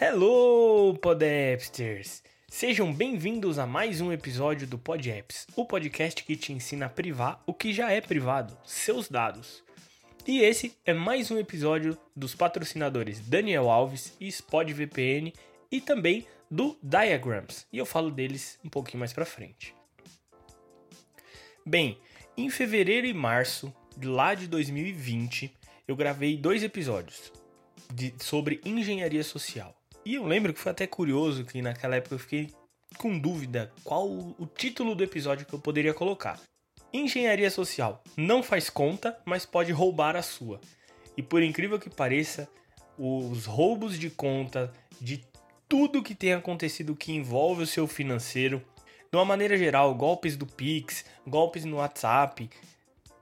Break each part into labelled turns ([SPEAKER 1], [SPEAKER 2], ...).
[SPEAKER 1] Hello, Podapsters! Sejam bem-vindos a mais um episódio do PodApps, o podcast que te ensina a privar o que já é privado, seus dados. E esse é mais um episódio dos patrocinadores Daniel Alves e SpotVPN e também do Diagrams, e eu falo deles um pouquinho mais pra frente. Bem, em fevereiro e março lá de 2020, eu gravei dois episódios de, sobre engenharia social. E eu lembro que foi até curioso que naquela época eu fiquei com dúvida qual o título do episódio que eu poderia colocar. Engenharia social não faz conta, mas pode roubar a sua. E por incrível que pareça, os roubos de conta de tudo que tem acontecido que envolve o seu financeiro, de uma maneira geral, golpes do Pix, golpes no WhatsApp,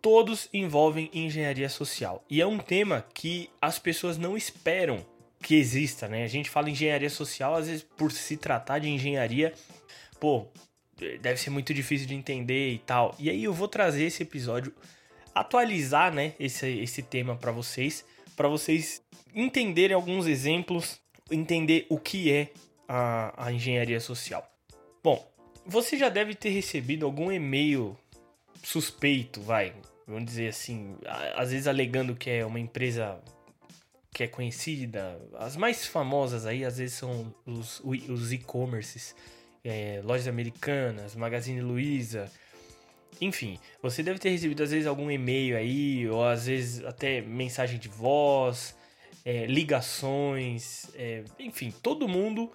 [SPEAKER 1] todos envolvem engenharia social. E é um tema que as pessoas não esperam que exista, né? A gente fala engenharia social, às vezes por se tratar de engenharia, pô, deve ser muito difícil de entender e tal. E aí eu vou trazer esse episódio, atualizar, né, esse, esse tema para vocês, para vocês entenderem alguns exemplos, entender o que é a, a engenharia social. Bom, você já deve ter recebido algum e-mail suspeito, vai, vamos dizer assim, às vezes alegando que é uma empresa que é conhecida. As mais famosas aí, às vezes, são os, os e-commerces, é, lojas americanas, Magazine Luiza. Enfim, você deve ter recebido às vezes algum e-mail aí, ou às vezes até mensagem de voz, é, ligações, é, enfim, todo mundo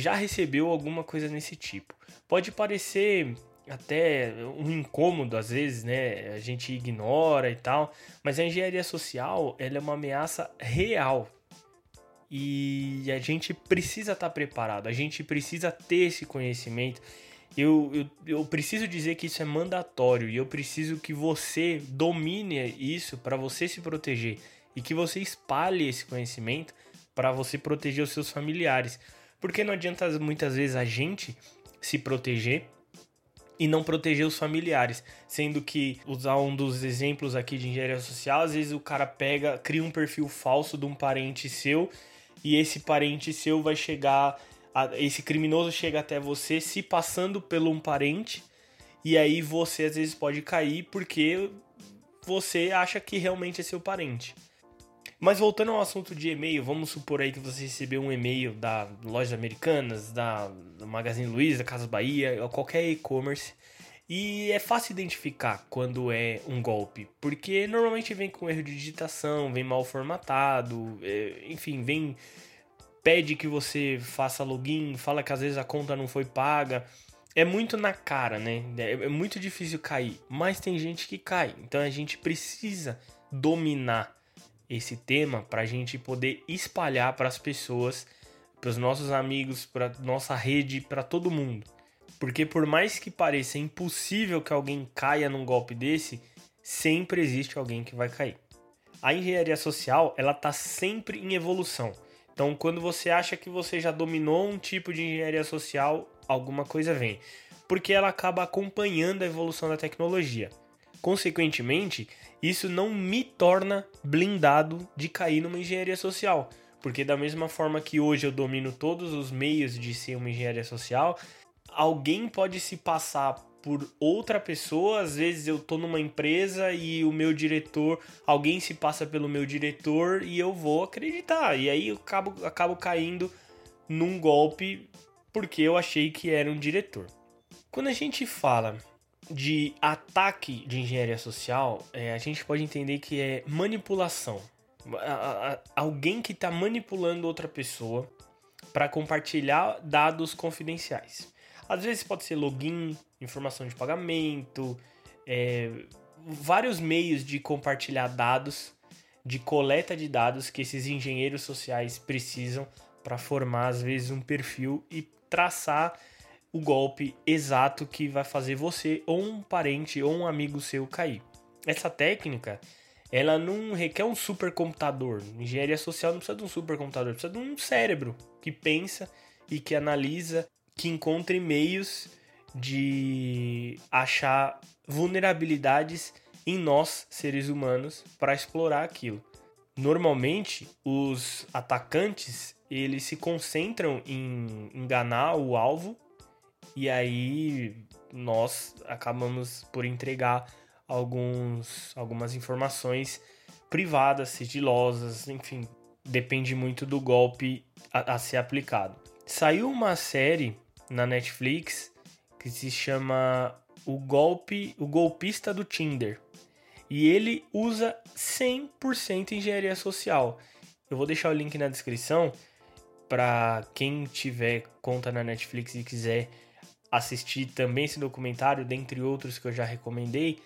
[SPEAKER 1] já recebeu alguma coisa nesse tipo. Pode parecer até um incômodo às vezes, né? A gente ignora e tal, mas a engenharia social ela é uma ameaça real e a gente precisa estar tá preparado, a gente precisa ter esse conhecimento. Eu, eu, eu preciso dizer que isso é mandatório e eu preciso que você domine isso para você se proteger e que você espalhe esse conhecimento para você proteger os seus familiares. Porque não adianta muitas vezes a gente se proteger e não proteger os familiares. Sendo que, usar um dos exemplos aqui de engenharia social, às vezes o cara pega, cria um perfil falso de um parente seu e esse parente seu vai chegar, a, esse criminoso chega até você se passando pelo um parente e aí você às vezes pode cair porque você acha que realmente é seu parente. Mas voltando ao assunto de e-mail, vamos supor aí que você recebeu um e-mail da Lojas Americanas, da Magazine Luiza, Casas Bahia, qualquer e-commerce. E é fácil identificar quando é um golpe, porque normalmente vem com erro de digitação, vem mal formatado, é, enfim, vem pede que você faça login, fala que às vezes a conta não foi paga. É muito na cara, né? É, é muito difícil cair, mas tem gente que cai. Então a gente precisa dominar esse tema para a gente poder espalhar para as pessoas, para os nossos amigos, para nossa rede, para todo mundo. Porque por mais que pareça impossível que alguém caia num golpe desse, sempre existe alguém que vai cair. A engenharia social, ela tá sempre em evolução. Então, quando você acha que você já dominou um tipo de engenharia social, alguma coisa vem, porque ela acaba acompanhando a evolução da tecnologia. Consequentemente, isso não me torna blindado de cair numa engenharia social. Porque da mesma forma que hoje eu domino todos os meios de ser uma engenharia social, alguém pode se passar por outra pessoa, às vezes eu tô numa empresa e o meu diretor, alguém se passa pelo meu diretor e eu vou acreditar. E aí eu acabo, acabo caindo num golpe porque eu achei que era um diretor. Quando a gente fala de ataque de engenharia social, é, a gente pode entender que é manipulação. A, a, alguém que está manipulando outra pessoa para compartilhar dados confidenciais. Às vezes pode ser login, informação de pagamento, é, vários meios de compartilhar dados, de coleta de dados que esses engenheiros sociais precisam para formar, às vezes, um perfil e traçar o golpe exato que vai fazer você ou um parente ou um amigo seu cair. Essa técnica, ela não requer um supercomputador. Engenharia social não precisa de um supercomputador, precisa de um cérebro que pensa e que analisa, que encontra meios de achar vulnerabilidades em nós, seres humanos, para explorar aquilo. Normalmente, os atacantes eles se concentram em enganar o alvo e aí nós acabamos por entregar alguns, algumas informações privadas, sigilosas, enfim, depende muito do golpe a, a ser aplicado. Saiu uma série na Netflix que se chama O Golpe, o Golpista do Tinder. E ele usa 100% engenharia social. Eu vou deixar o link na descrição para quem tiver conta na Netflix e quiser assistir também esse documentário, dentre outros que eu já recomendei,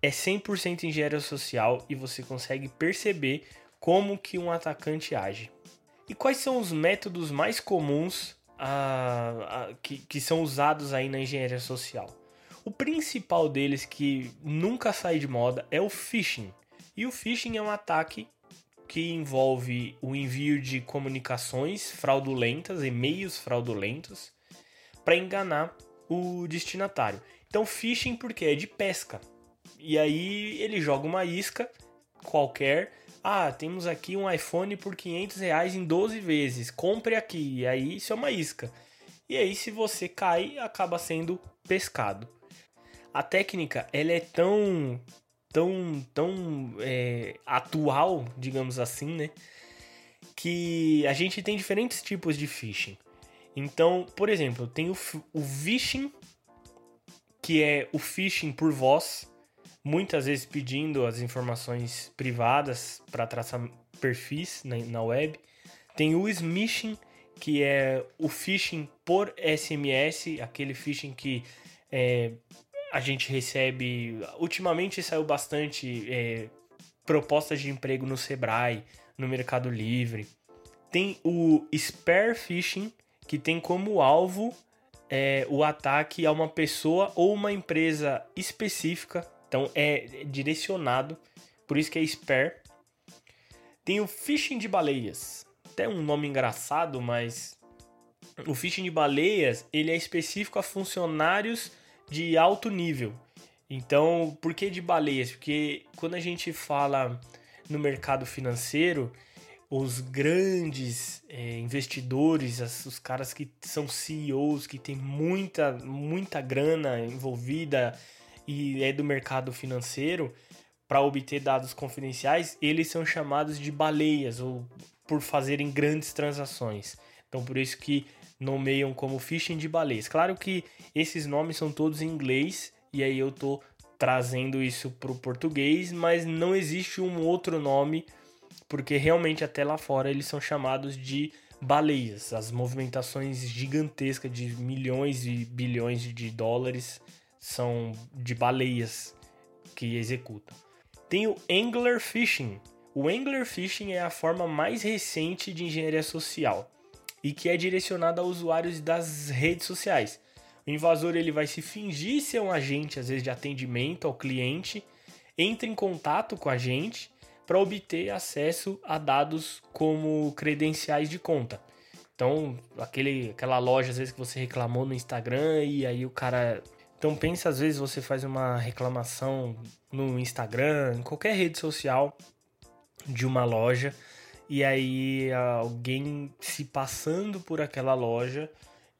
[SPEAKER 1] é 100% engenharia social e você consegue perceber como que um atacante age. E quais são os métodos mais comuns a, a, que, que são usados aí na engenharia social? O principal deles que nunca sai de moda é o phishing. E o phishing é um ataque que envolve o envio de comunicações fraudulentas, e-mails fraudulentos, para enganar o destinatário. Então, phishing porque é de pesca. E aí ele joga uma isca qualquer. Ah, temos aqui um iPhone por 500 reais em 12 vezes. Compre aqui. E aí isso é uma isca. E aí se você cai, acaba sendo pescado. A técnica ela é tão tão tão é, atual, digamos assim, né? Que a gente tem diferentes tipos de phishing. Então, por exemplo, tem o, o phishing, que é o phishing por voz, muitas vezes pedindo as informações privadas para traçar perfis na, na, web. Tem o smishing, que é o phishing por SMS, aquele phishing que é, a gente recebe. Ultimamente saiu bastante é, propostas de emprego no Sebrae, no Mercado Livre. Tem o spear phishing, que tem como alvo é, o ataque a uma pessoa ou uma empresa específica. Então é direcionado, por isso que é spare. Tem o phishing de baleias. Até um nome engraçado, mas o phishing de baleias ele é específico a funcionários de alto nível. Então, por que de baleias? Porque quando a gente fala no mercado financeiro, os grandes é, investidores, as, os caras que são CEOs, que tem muita, muita grana envolvida e é do mercado financeiro, para obter dados confidenciais, eles são chamados de baleias ou por fazerem grandes transações. Então, por isso que nomeiam como phishing de baleias. Claro que esses nomes são todos em inglês e aí eu tô trazendo isso para o português, mas não existe um outro nome porque realmente até lá fora eles são chamados de baleias, as movimentações gigantescas de milhões e bilhões de dólares são de baleias que executam. Tem o angler fishing. O angler fishing é a forma mais recente de engenharia social e que é direcionada a usuários das redes sociais. O invasor ele vai se fingir ser um agente, às vezes de atendimento ao cliente, entra em contato com a gente para obter acesso a dados como credenciais de conta. Então, aquele, aquela loja às vezes que você reclamou no Instagram e aí o cara. Então pensa às vezes você faz uma reclamação no Instagram, em qualquer rede social de uma loja e aí alguém se passando por aquela loja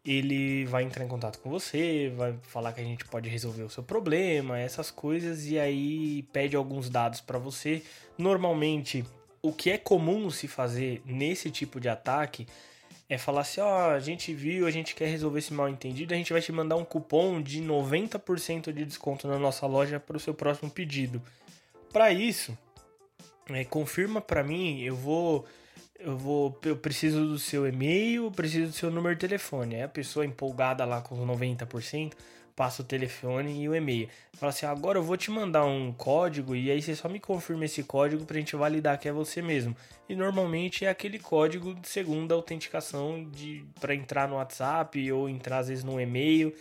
[SPEAKER 1] ele vai entrar em contato com você, vai falar que a gente pode resolver o seu problema, essas coisas, e aí pede alguns dados para você. Normalmente, o que é comum se fazer nesse tipo de ataque é falar assim: ó, oh, a gente viu, a gente quer resolver esse mal entendido, a gente vai te mandar um cupom de 90% de desconto na nossa loja para o seu próximo pedido. Para isso, é, confirma para mim, eu vou eu vou, eu preciso do seu e-mail, preciso do seu número de telefone. Aí a pessoa empolgada lá com 90%, passa o telefone e o e-mail. Fala assim: agora eu vou te mandar um código e aí você só me confirma esse código pra gente validar que é você mesmo. E normalmente é aquele código de segunda autenticação de para entrar no WhatsApp ou entrar às vezes no e-mail.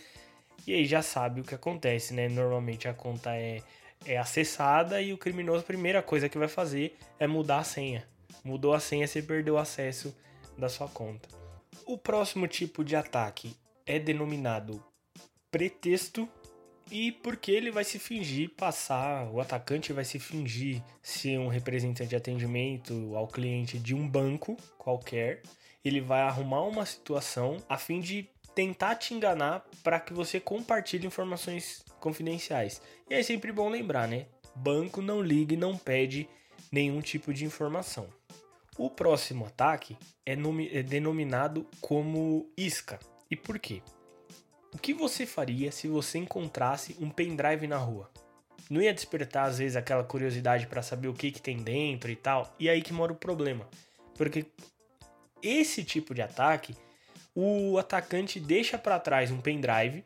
[SPEAKER 1] E aí já sabe o que acontece, né? Normalmente a conta é, é acessada e o criminoso, a primeira coisa que vai fazer é mudar a senha mudou a senha, você perdeu o acesso da sua conta. O próximo tipo de ataque é denominado pretexto e porque ele vai se fingir passar, o atacante vai se fingir ser um representante de atendimento ao cliente de um banco qualquer. Ele vai arrumar uma situação a fim de tentar te enganar para que você compartilhe informações confidenciais. E é sempre bom lembrar, né? Banco não liga e não pede nenhum tipo de informação. O próximo ataque é, é denominado como isca. E por quê? O que você faria se você encontrasse um pendrive na rua? Não ia despertar às vezes aquela curiosidade para saber o que, que tem dentro e tal? E aí que mora o problema. Porque esse tipo de ataque, o atacante deixa para trás um pendrive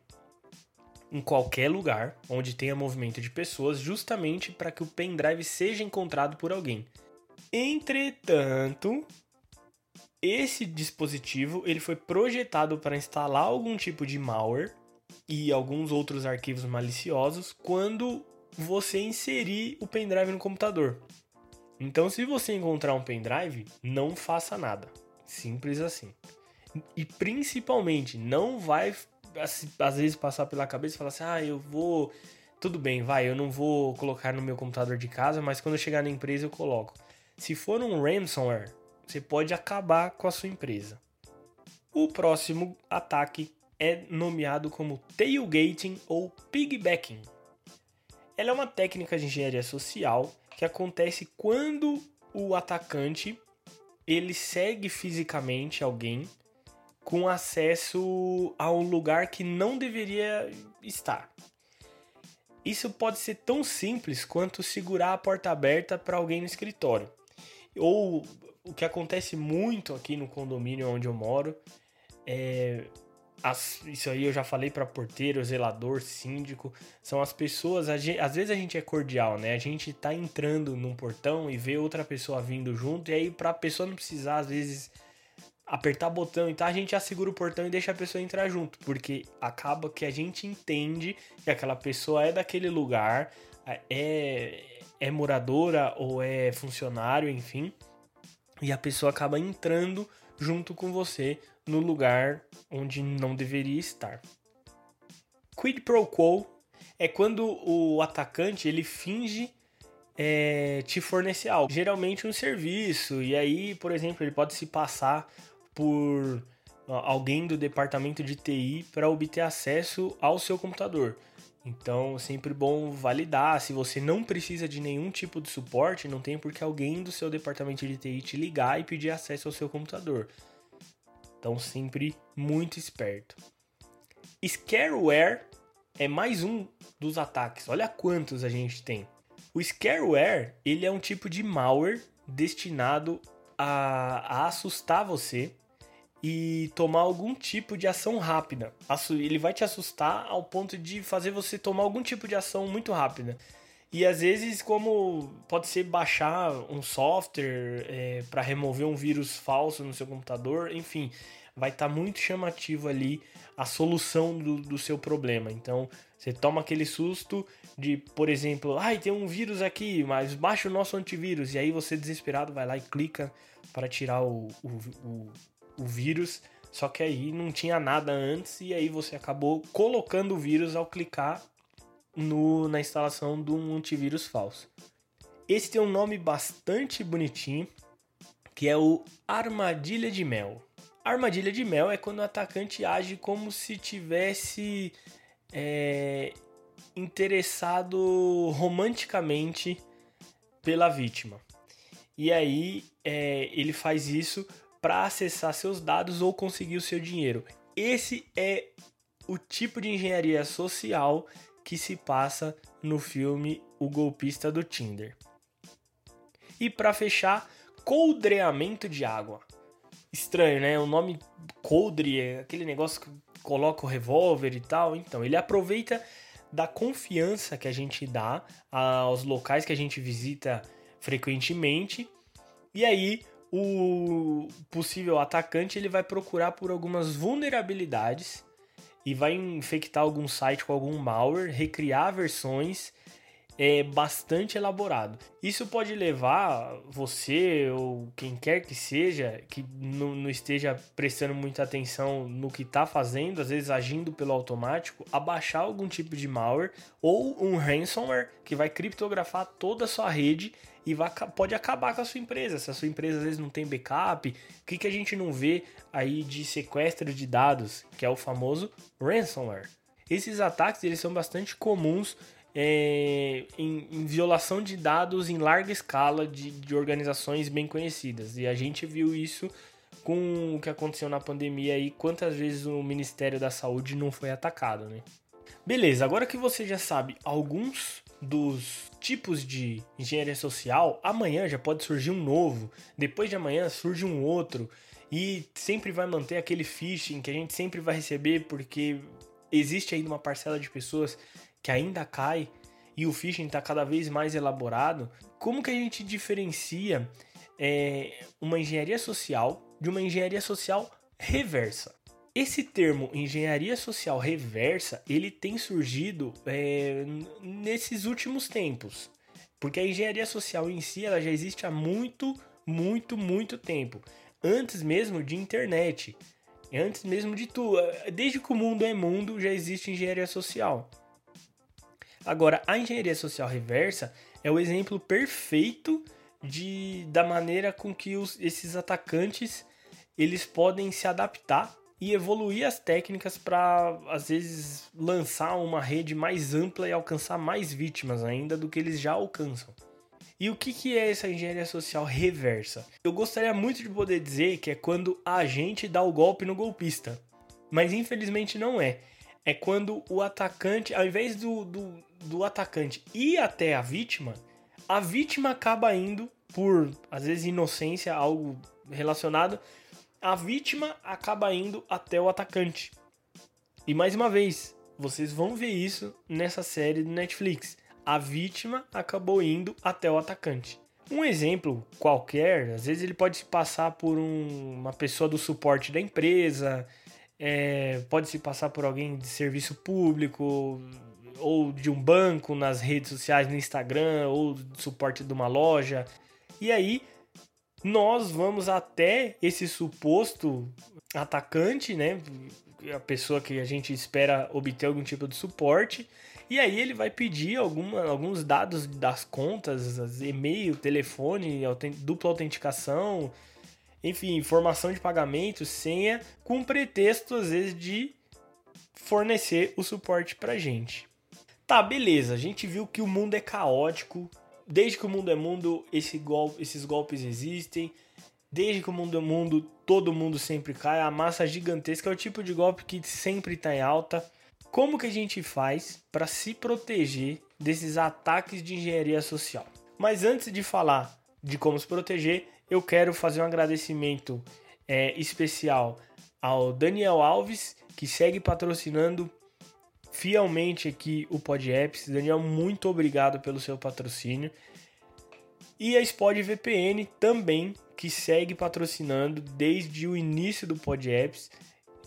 [SPEAKER 1] em qualquer lugar onde tenha movimento de pessoas, justamente para que o pendrive seja encontrado por alguém. Entretanto, esse dispositivo ele foi projetado para instalar algum tipo de malware e alguns outros arquivos maliciosos quando você inserir o pendrive no computador. Então, se você encontrar um pendrive, não faça nada. Simples assim. E principalmente, não vai às vezes passar pela cabeça e falar assim: ah, eu vou. Tudo bem, vai, eu não vou colocar no meu computador de casa, mas quando eu chegar na empresa eu coloco. Se for um ransomware, você pode acabar com a sua empresa. O próximo ataque é nomeado como tailgating ou piggybacking. Ela é uma técnica de engenharia social que acontece quando o atacante ele segue fisicamente alguém com acesso a um lugar que não deveria estar. Isso pode ser tão simples quanto segurar a porta aberta para alguém no escritório. Ou o que acontece muito aqui no condomínio onde eu moro é as, isso aí eu já falei para porteiro, zelador, síndico, são as pessoas, gente, às vezes a gente é cordial, né? A gente tá entrando num portão e vê outra pessoa vindo junto e aí pra pessoa não precisar às vezes apertar botão e tá, a gente assegura o portão e deixa a pessoa entrar junto, porque acaba que a gente entende que aquela pessoa é daquele lugar, é é moradora ou é funcionário, enfim e a pessoa acaba entrando junto com você no lugar onde não deveria estar. Quid pro quo é quando o atacante ele finge é, te fornecer algo, geralmente um serviço, e aí, por exemplo, ele pode se passar por alguém do departamento de TI para obter acesso ao seu computador. Então, sempre bom validar. Se você não precisa de nenhum tipo de suporte, não tem por que alguém do seu departamento de TI te ligar e pedir acesso ao seu computador. Então, sempre muito esperto. Scareware é mais um dos ataques. Olha quantos a gente tem. O scareware, ele é um tipo de malware destinado a, a assustar você e tomar algum tipo de ação rápida. Ele vai te assustar ao ponto de fazer você tomar algum tipo de ação muito rápida. E às vezes, como pode ser baixar um software é, para remover um vírus falso no seu computador, enfim, vai estar tá muito chamativo ali a solução do, do, seu problema. Então, você toma aquele susto de, por exemplo, ai, tem um vírus aqui, mas baixa o nosso antivírus. E aí você, desesperado, vai lá e clica para tirar o, o, o o vírus, só que aí não tinha nada antes e aí você acabou colocando o vírus ao clicar no, na instalação de um antivírus falso. Esse tem um nome bastante bonitinho, que é o armadilha de mel. armadilha de mel é quando o atacante age como se tivesse é, interessado romanticamente pela vítima. E aí é, ele faz isso para acessar seus dados ou conseguir o seu dinheiro. Esse é o tipo de engenharia social que se passa no filme O Golpista do Tinder. E para fechar, coldreamento de água. Estranho, né? O nome coldre é aquele negócio que coloca o revólver e tal. Então, ele aproveita da confiança que a gente dá aos locais que a gente visita frequentemente. E aí o possível atacante ele vai procurar por algumas vulnerabilidades e vai infectar algum site com algum malware, recriar versões é bastante elaborado. Isso pode levar você ou quem quer que seja que não, esteja prestando muita atenção no que está fazendo, às vezes agindo pelo automático, a baixar algum tipo de malware ou um ransomware que vai criptografar toda a sua rede e vai, pode acabar com a sua empresa. Se a sua empresa às vezes não tem backup, o que, que a gente não vê aí de sequestro de dados, que é o famoso ransomware. Esses ataques eles são bastante comuns é, em, em, violação de dados em larga escala de, de organizações bem conhecidas. E a gente viu isso com o que aconteceu na pandemia aí, quantas vezes o Ministério da Saúde não foi atacado, né? Beleza, agora que você já sabe alguns dos tipos de engenharia social, amanhã já pode surgir um novo, depois de amanhã surge um outro, e sempre vai manter aquele phishing que a gente sempre vai receber porque existe ainda uma parcela de pessoas que ainda cai e o phishing está cada vez mais elaborado, como que a gente diferencia é, uma engenharia social de uma engenharia social reversa? Esse termo engenharia social reversa ele tem surgido é, nesses últimos tempos, porque a engenharia social em si ela já existe há muito, muito, muito tempo, antes mesmo de internet, antes mesmo de tudo. Desde que o mundo é mundo já existe engenharia social. Agora, a engenharia social reversa é o exemplo perfeito de, da maneira com que os, esses atacantes eles podem se adaptar e evoluir as técnicas para às vezes lançar uma rede mais ampla e alcançar mais vítimas ainda do que eles já alcançam. E o que, que é essa engenharia social reversa? Eu gostaria muito de poder dizer que é quando a gente dá o golpe no golpista, mas infelizmente não é. É quando o atacante, ao invés do, do, do atacante ir até a vítima, a vítima acaba indo por, às vezes, inocência, algo relacionado, a vítima acaba indo até o atacante. E mais uma vez, vocês vão ver isso nessa série do Netflix. A vítima acabou indo até o atacante. Um exemplo qualquer, às vezes ele pode se passar por um, uma pessoa do suporte da empresa, é, pode se passar por alguém de serviço público, ou de um banco nas redes sociais, no Instagram, ou suporte de uma loja. E aí nós vamos até esse suposto atacante, né? A pessoa que a gente espera obter algum tipo de suporte. E aí ele vai pedir alguma, alguns dados das contas, e-mail, telefone, dupla autenticação, enfim, informação de pagamento, senha, com pretexto às vezes de fornecer o suporte pra gente. Tá, beleza. A gente viu que o mundo é caótico. Desde que o mundo é mundo, esse gol esses golpes existem. Desde que o mundo é mundo, todo mundo sempre cai. A massa gigantesca é o tipo de golpe que sempre está em alta. Como que a gente faz para se proteger desses ataques de engenharia social? Mas antes de falar de como se proteger, eu quero fazer um agradecimento é, especial ao Daniel Alves, que segue patrocinando fielmente aqui o PodApps. Daniel, muito obrigado pelo seu patrocínio. E a Spod VPN também, que segue patrocinando desde o início do PodApps.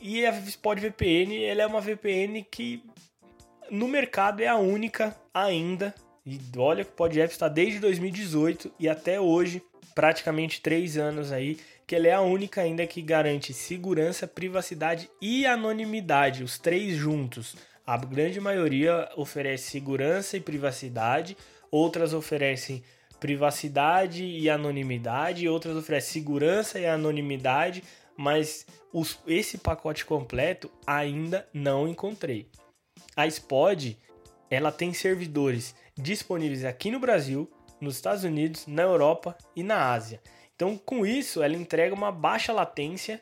[SPEAKER 1] E a Spod VPN, ela é uma VPN que no mercado é a única ainda. E olha que o PodApps está desde 2018 e até hoje, praticamente três anos aí, que ela é a única ainda que garante segurança, privacidade e anonimidade, os três juntos. A grande maioria oferece segurança e privacidade, outras oferecem privacidade e anonimidade, outras oferecem segurança e anonimidade, mas os, esse pacote completo ainda não encontrei. A Spod ela tem servidores disponíveis aqui no Brasil, nos Estados Unidos, na Europa e na Ásia. Então, com isso, ela entrega uma baixa latência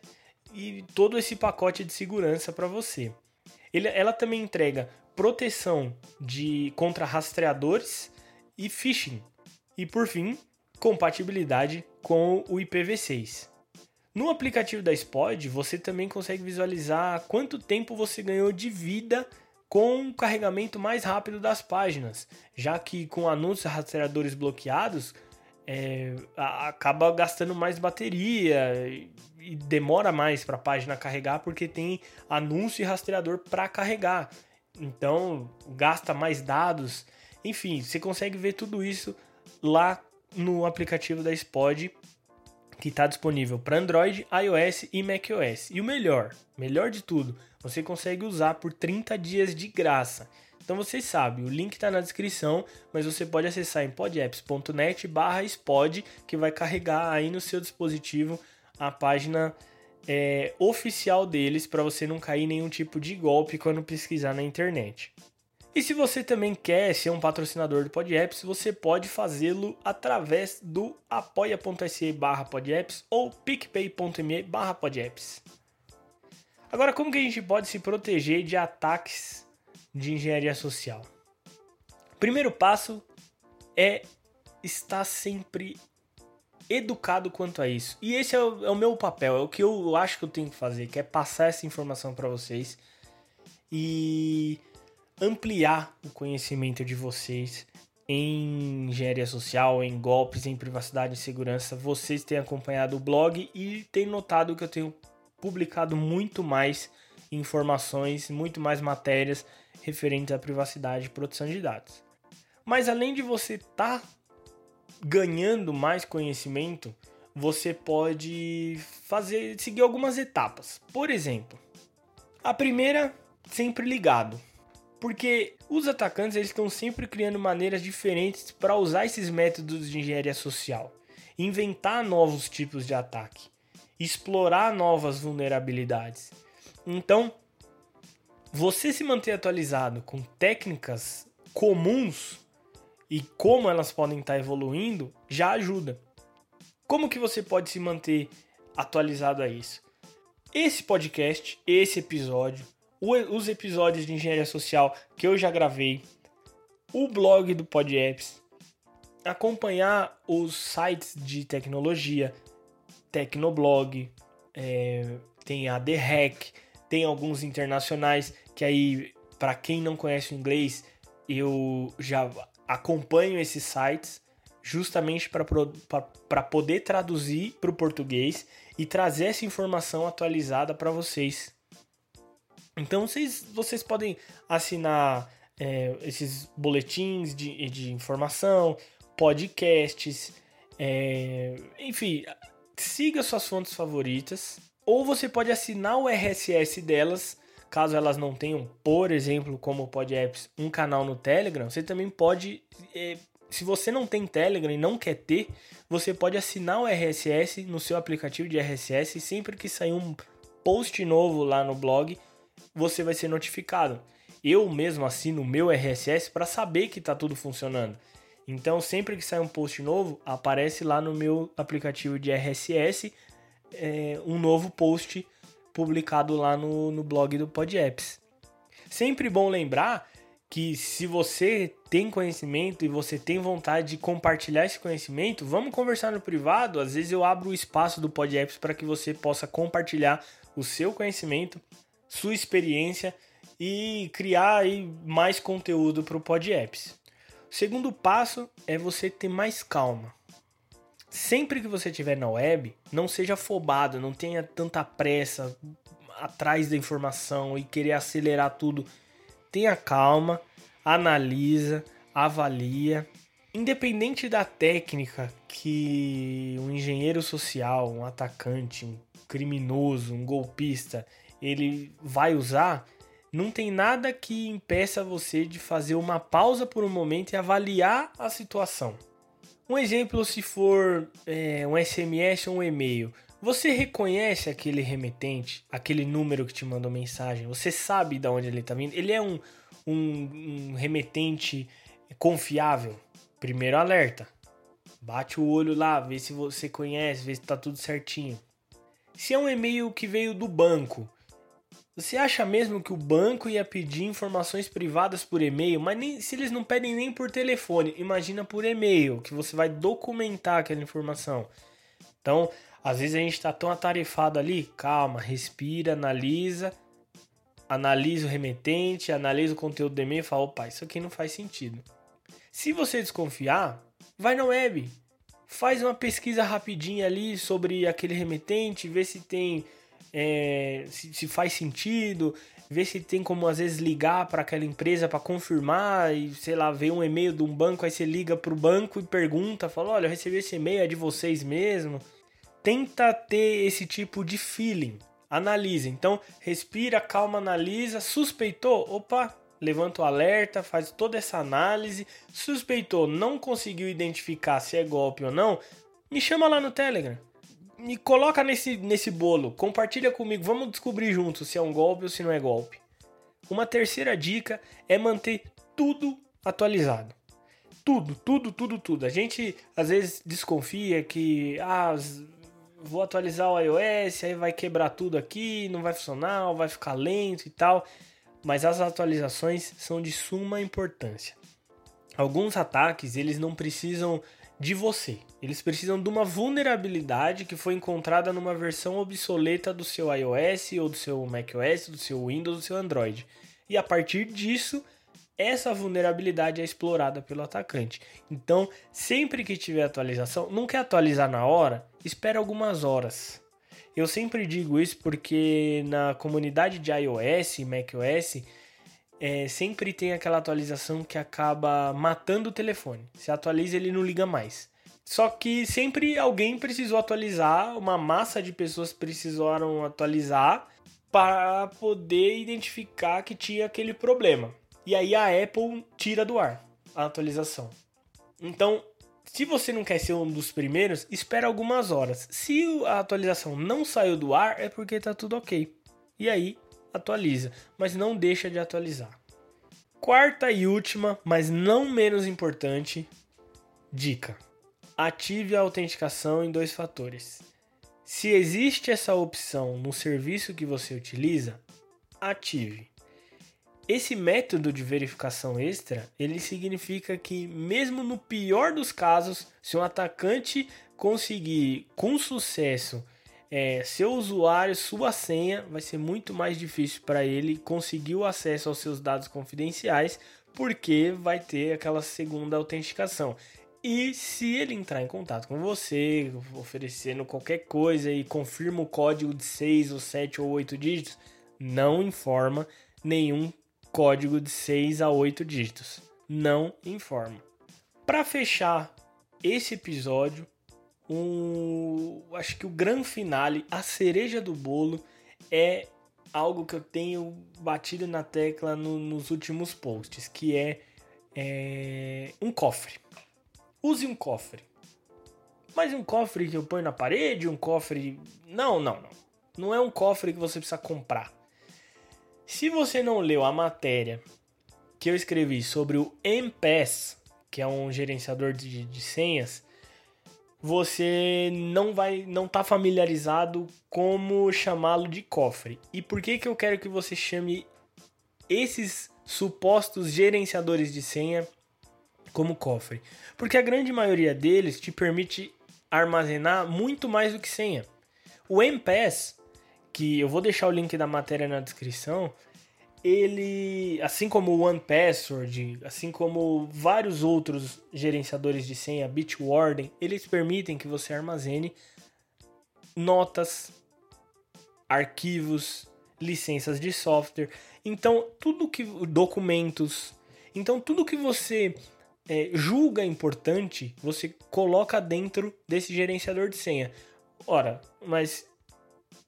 [SPEAKER 1] e todo esse pacote de segurança para você. Ele, ela também entrega proteção de contra rastreadores e phishing. E por fim, compatibilidade com o IPv6. No aplicativo da Spod, você também consegue visualizar quanto tempo você ganhou de vida com o carregamento mais rápido das páginas, já que com anúncios rastreadores bloqueados, é, acaba gastando mais bateria e demora mais para a página carregar porque tem anúncio e rastreador para carregar. Então gasta mais dados Enfim, você consegue ver tudo isso lá no aplicativo da Spod, que está disponível para Android, iOS e macOS. E o melhor, melhor de tudo, você consegue usar por 30 dias de graça. Então você sabe, o link está na descrição, mas você pode acessar em podapps.net barra spod, que vai carregar aí no seu dispositivo a página é, oficial deles para você não cair nenhum tipo de golpe quando pesquisar na internet. E se você também quer ser um patrocinador do PodApps, você pode fazê-lo através do apoia.se barra podapps ou picpay.me barra podapps. Agora, como que a gente pode se proteger de ataques de engenharia social? Primeiro passo é estar sempre educado quanto a isso. E esse é o, é o, meu papel, é o que eu acho que eu tenho que fazer, que é passar essa informação para vocês e ampliar o conhecimento de vocês em engenharia social, em golpes, em privacidade e segurança. Vocês têm acompanhado o blog e têm notado que eu tenho publicado muito mais informações, muito mais matérias referentes à privacidade e proteção de dados. Mas além de você estar tá ganhando mais conhecimento, você pode fazer seguir algumas etapas. Por exemplo, a primeira, sempre ligado. Porque os atacantes eles estão sempre criando maneiras diferentes para usar esses métodos de engenharia social, inventar novos tipos de ataque, explorar novas vulnerabilidades. Então, você se manter atualizado com técnicas comuns e como elas podem estar evoluindo já ajuda. Como que você pode se manter atualizado a isso? Esse podcast, esse episódio, os episódios de engenharia social que eu já gravei, o blog do PodApps, acompanhar os sites de tecnologia, Tecnoblog, é, tem a The Hack, tem alguns internacionais que aí, para quem não conhece o inglês, eu já acompanho esses sites justamente para poder traduzir para o português e trazer essa informação atualizada para vocês. Então vocês, vocês podem assinar é, esses boletins de, de informação, podcasts, é, enfim, siga suas fontes favoritas. Ou você pode assinar o RSS delas caso elas não tenham, por exemplo, como o PodApps, um canal no Telegram, você também pode. É, se você não tem Telegram e não quer ter, você pode assinar o RSS no seu aplicativo de RSS e sempre que sair um post novo lá no blog, você vai ser notificado. Eu mesmo assino o meu RSS para saber que está tudo funcionando. Então, sempre que sai um post novo, aparece lá no meu aplicativo de RSS é, um novo post publicado lá no, no blog do PodApps. Sempre bom lembrar que se você tem conhecimento e você tem vontade de compartilhar esse conhecimento, vamos conversar no privado. Às vezes eu abro o espaço do PodApps para que você possa compartilhar o seu conhecimento, sua experiência e criar aí mais conteúdo para o PodApps. O segundo passo é você ter mais calma. Sempre que você estiver na web, não seja afobado, não tenha tanta pressa atrás da informação e querer acelerar tudo. Tenha calma, analisa, avalia. Independente da técnica que um engenheiro social, um atacante, um criminoso, um golpista, ele vai usar, não tem nada que impeça você de fazer uma pausa por um momento e avaliar a situação. Um exemplo, se for é, um SMS ou um e-mail, você reconhece aquele remetente, aquele número que te mandou mensagem? Você sabe de onde ele está vindo? Ele é um, um, um remetente confiável? Primeiro alerta. Bate o olho lá, vê se você conhece, vê se está tudo certinho. Se é um e-mail que veio do banco, você acha mesmo que o banco ia pedir informações privadas por e-mail? Mas nem, se eles não pedem nem por telefone, imagina por e-mail, que você vai documentar aquela informação. Então, às vezes a gente está tão atarefado ali, calma, respira, analisa, analisa o remetente, analisa o conteúdo do e-mail e fala, opa, isso aqui não faz sentido. Se você desconfiar, vai na web, faz uma pesquisa rapidinha ali sobre aquele remetente, vê se tem é, se, se, faz sentido, ver se tem como às vezes ligar para aquela empresa para confirmar e sei lá, ver um e-mail de um banco, aí você liga pro banco e pergunta, fala: "Olha, eu recebi esse e-mail é de vocês mesmo?" Tenta ter esse tipo de feeling. Analisa. Então, respira, calma, analisa, suspeitou? Opa, levanta o alerta, faz toda essa análise. Suspeitou, não conseguiu identificar se é golpe ou não? Me chama lá no Telegram me coloca nesse, nesse bolo, compartilha comigo, vamos descobrir juntos se é um golpe ou se não é golpe. Uma terceira dica é manter tudo atualizado. Tudo, tudo, tudo, tudo. A gente às vezes desconfia que ah, vou atualizar o iOS, aí vai quebrar tudo aqui, não vai funcionar, vai ficar lento e tal. Mas as atualizações são de suma importância. Alguns ataques, eles não precisam de você. Eles precisam de uma vulnerabilidade que foi encontrada numa versão obsoleta do seu iOS ou do seu macOS, do seu Windows, do seu Android. E a partir disso, essa vulnerabilidade é explorada pelo atacante. Então, sempre que tiver atualização, não quer atualizar na hora, espera algumas horas. Eu sempre digo isso porque na comunidade de iOS e macOS é, sempre tem aquela atualização que acaba matando o telefone. Se atualiza, ele não liga mais. Só que sempre alguém precisou atualizar, uma massa de pessoas precisaram atualizar para poder identificar que tinha aquele problema. E aí a Apple tira do ar a atualização. Então, se você não quer ser um dos primeiros, espera algumas horas. Se a atualização não saiu do ar, é porque está tudo ok. E aí atualiza, mas não deixa de atualizar. Quarta e última, mas não menos importante, dica: ative a autenticação em dois fatores. Se existe essa opção no serviço que você utiliza, ative. Esse método de verificação extra, ele significa que mesmo no pior dos casos, se um atacante conseguir com sucesso é, seu usuário, sua senha, vai ser muito mais difícil para ele conseguir o acesso aos seus dados confidenciais, porque vai ter aquela segunda autenticação. E se ele entrar em contato com você, oferecendo qualquer coisa e confirma o código de 6 ou 7 ou 8 dígitos, não informa nenhum código de 6 a 8 dígitos. Não informa. Para fechar esse episódio, um, acho que o grande finale, a cereja do bolo, é algo que eu tenho batido na tecla no, nos últimos posts, que é, é, um cofre. Use um cofre. Mas um cofre que eu ponho na parede, um cofre. Não, não, não. Não é um cofre que você precisa comprar. Se você não leu a matéria que eu escrevi sobre o MPass, que é um gerenciador de, de senhas, você não vai não tá familiarizado como chamá-lo de cofre. E por que que eu quero que você chame esses supostos gerenciadores de senha como cofre? Porque a grande maioria deles te permite armazenar muito mais do que senha. O MPass, que eu vou deixar o link da matéria na descrição, ele, assim como o OnePassword, assim como vários outros gerenciadores de senha, Bitwarden, eles permitem que você armazene notas, arquivos, licenças de software. Então, tudo que documentos, então tudo que você é, julga importante, você coloca dentro desse gerenciador de senha. Ora, mas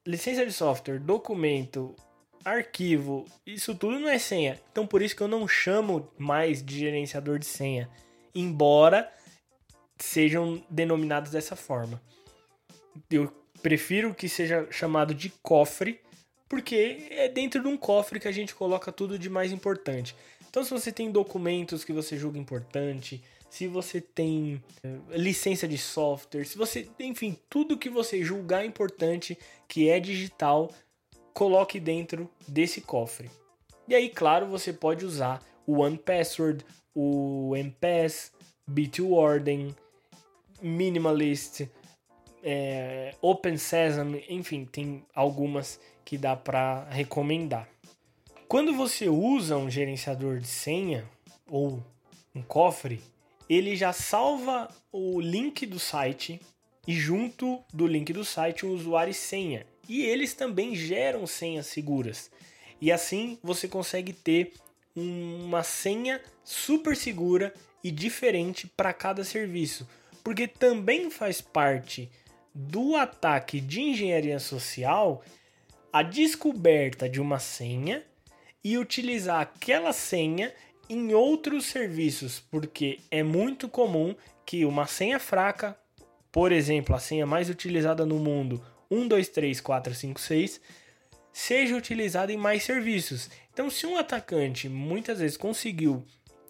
[SPEAKER 1] licença de software, documento, arquivo, isso tudo não é senha. Então por isso que eu não chamo mais de gerenciador de senha, embora sejam denominados dessa forma. Eu prefiro que seja chamado de cofre, porque é dentro de um cofre que a gente coloca tudo de mais importante. Então se você tem documentos que você julga importante, se você tem eh, licença de software, se você, enfim, tudo que você julgar importante que é digital, coloque dentro desse cofre. E aí, claro, você pode usar o OnePassword, o MPass, Bitwarden, Minimalist, é, Open Sesame, enfim, tem algumas que dá para recomendar. Quando você usa um gerenciador de senha ou um cofre, ele já salva o link do site e junto do link do site o usuário e senha e eles também geram senhas seguras. E assim você consegue ter uma senha super segura e diferente para cada serviço, porque também faz parte do ataque de engenharia social a descoberta de uma senha e utilizar aquela senha em outros serviços, porque é muito comum que uma senha fraca, por exemplo, a senha mais utilizada no mundo, 123456, seja utilizada em mais serviços. Então, se um atacante muitas vezes conseguiu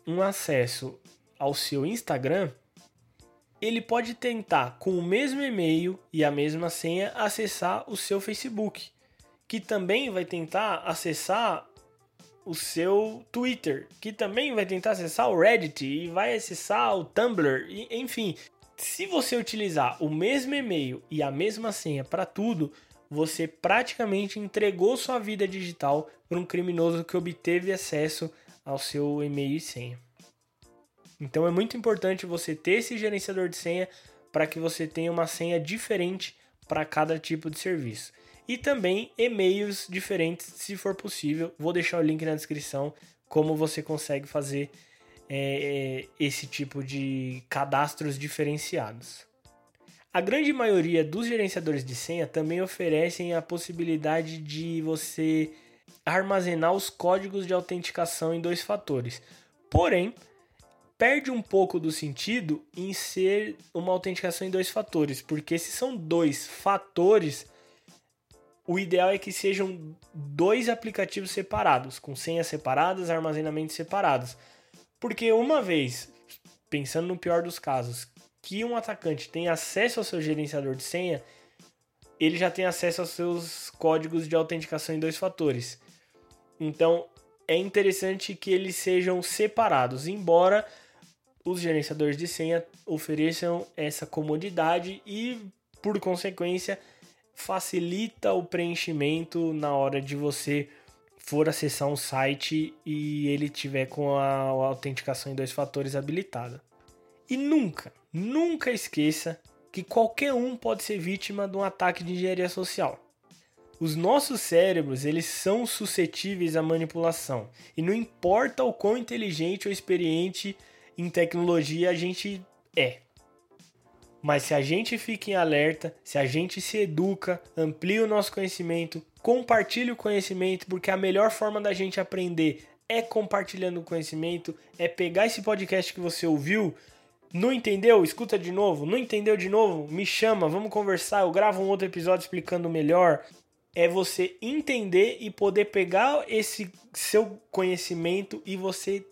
[SPEAKER 1] um acesso ao seu Instagram, ele pode tentar, com o mesmo e-mail e a mesma senha, acessar o seu Facebook, que também vai tentar acessar o seu Twitter, que também vai tentar acessar o Reddit e vai acessar o Tumblr, e, enfim. Se você utilizar o mesmo e-mail e a mesma senha para tudo, você praticamente entregou sua vida digital para um criminoso que obteve acesso ao seu e-mail e senha. Então é muito importante você ter esse gerenciador de senha para que você tenha uma senha diferente para cada tipo de serviço e também e-mails diferentes, se for possível. Vou deixar o link na descrição como você consegue fazer é, é, esse tipo de cadastros diferenciados. A grande maioria dos gerenciadores de senha também oferecem a possibilidade de você armazenar os códigos de autenticação em dois fatores. Porém, perde um pouco do sentido em ser uma autenticação em dois fatores, porque se são dois fatores, o ideal é que sejam dois aplicativos separados, com senhas separadas, armazenamentos separados. Porque uma vez, pensando no pior dos casos, que um atacante tem acesso ao seu gerenciador de senha, ele já tem acesso aos seus códigos de autenticação em dois fatores. Então, é interessante que eles sejam separados, embora os gerenciadores de senha ofereçam essa comodidade e, por consequência, facilita o preenchimento na hora de você for acessar um site e ele tiver com a autenticação em dois fatores habilitada. E nunca, nunca esqueça que qualquer um pode ser vítima de um ataque de engenharia social. Os nossos cérebros, eles são suscetíveis à manipulação. E não importa o quão inteligente ou experiente em tecnologia a gente é. Mas se a gente fica em alerta, se a gente se educa, amplia o nosso conhecimento, compartilha o conhecimento, porque a melhor forma da gente aprender é compartilhando o conhecimento, é pegar esse podcast que você ouviu, não entendeu? Escuta de novo. Não entendeu de novo? Me chama, vamos conversar. Eu gravo um outro episódio explicando melhor. É você entender e poder pegar esse seu conhecimento e você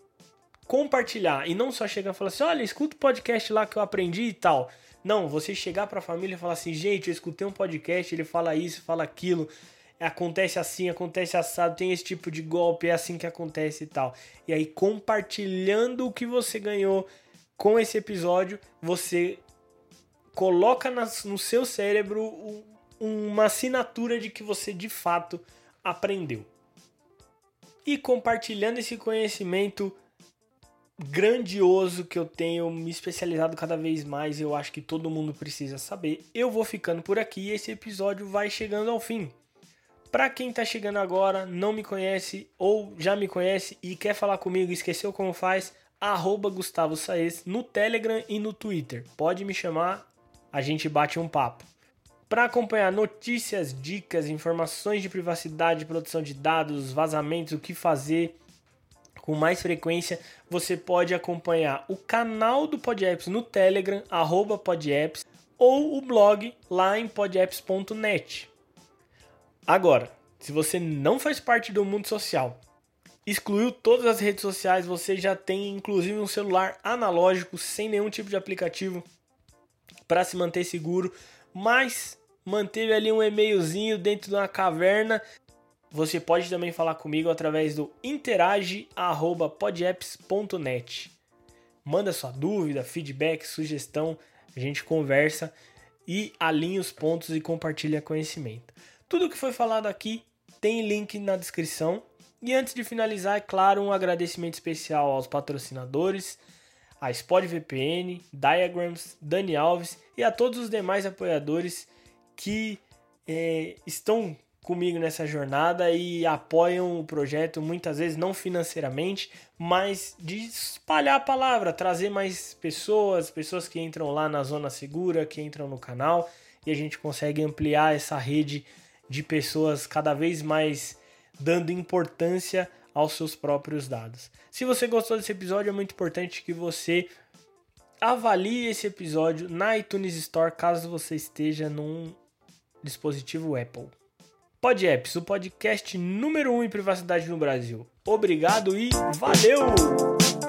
[SPEAKER 1] compartilhar. E não só chegar e falar assim: olha, escuta o podcast lá que eu aprendi e tal. Não, você chegar para a família e falar assim, gente, eu escutei um podcast, ele fala isso, fala aquilo, acontece assim, acontece assado, tem esse tipo de golpe, é assim que acontece e tal. E aí, compartilhando o que você ganhou com esse episódio, você coloca no seu cérebro uma assinatura de que você de fato aprendeu. E compartilhando esse conhecimento grandioso que eu tenho me especializado cada vez mais, eu acho que todo mundo precisa saber. Eu vou ficando por aqui e esse episódio vai chegando ao fim. Para quem está chegando agora, não me conhece ou já me conhece e quer falar comigo esqueceu como faz, arroba Gustavo Saez no Telegram e no Twitter. Pode me chamar, a gente bate um papo. Para acompanhar notícias, dicas, informações de privacidade, produção de dados, vazamentos, o que fazer, com mais frequência, você pode acompanhar o canal do Podapps no Telegram, arroba Podapps, ou o blog lá em podapps.net. Agora, se você não faz parte do mundo social, excluiu todas as redes sociais, você já tem inclusive um celular analógico sem nenhum tipo de aplicativo para se manter seguro, mas manteve ali um e-mailzinho dentro de uma caverna você pode também falar comigo através do interage@podapps.net. Manda sua dúvida, feedback, sugestão, a gente conversa e alinha os pontos e compartilha conhecimento. Tudo que foi falado aqui tem link na descrição. E antes de finalizar, é claro, um agradecimento especial aos patrocinadores, a SpotVPN, Diagrams, Dani Alves e a todos os demais apoiadores que é, estão comigo nessa jornada e apoiam o projeto, muitas vezes não financeiramente, mas de espalhar a palavra, trazer mais pessoas, pessoas que entram lá na zona segura, que entram no canal e a gente consegue ampliar essa rede de pessoas cada vez mais dando importância aos seus próprios dados. Se você gostou desse episódio, é muito importante que você avalie esse episódio na iTunes Store caso você esteja num dispositivo Apple. PodApps, o podcast número 1 um em privacidade no Brasil. Obrigado e valeu!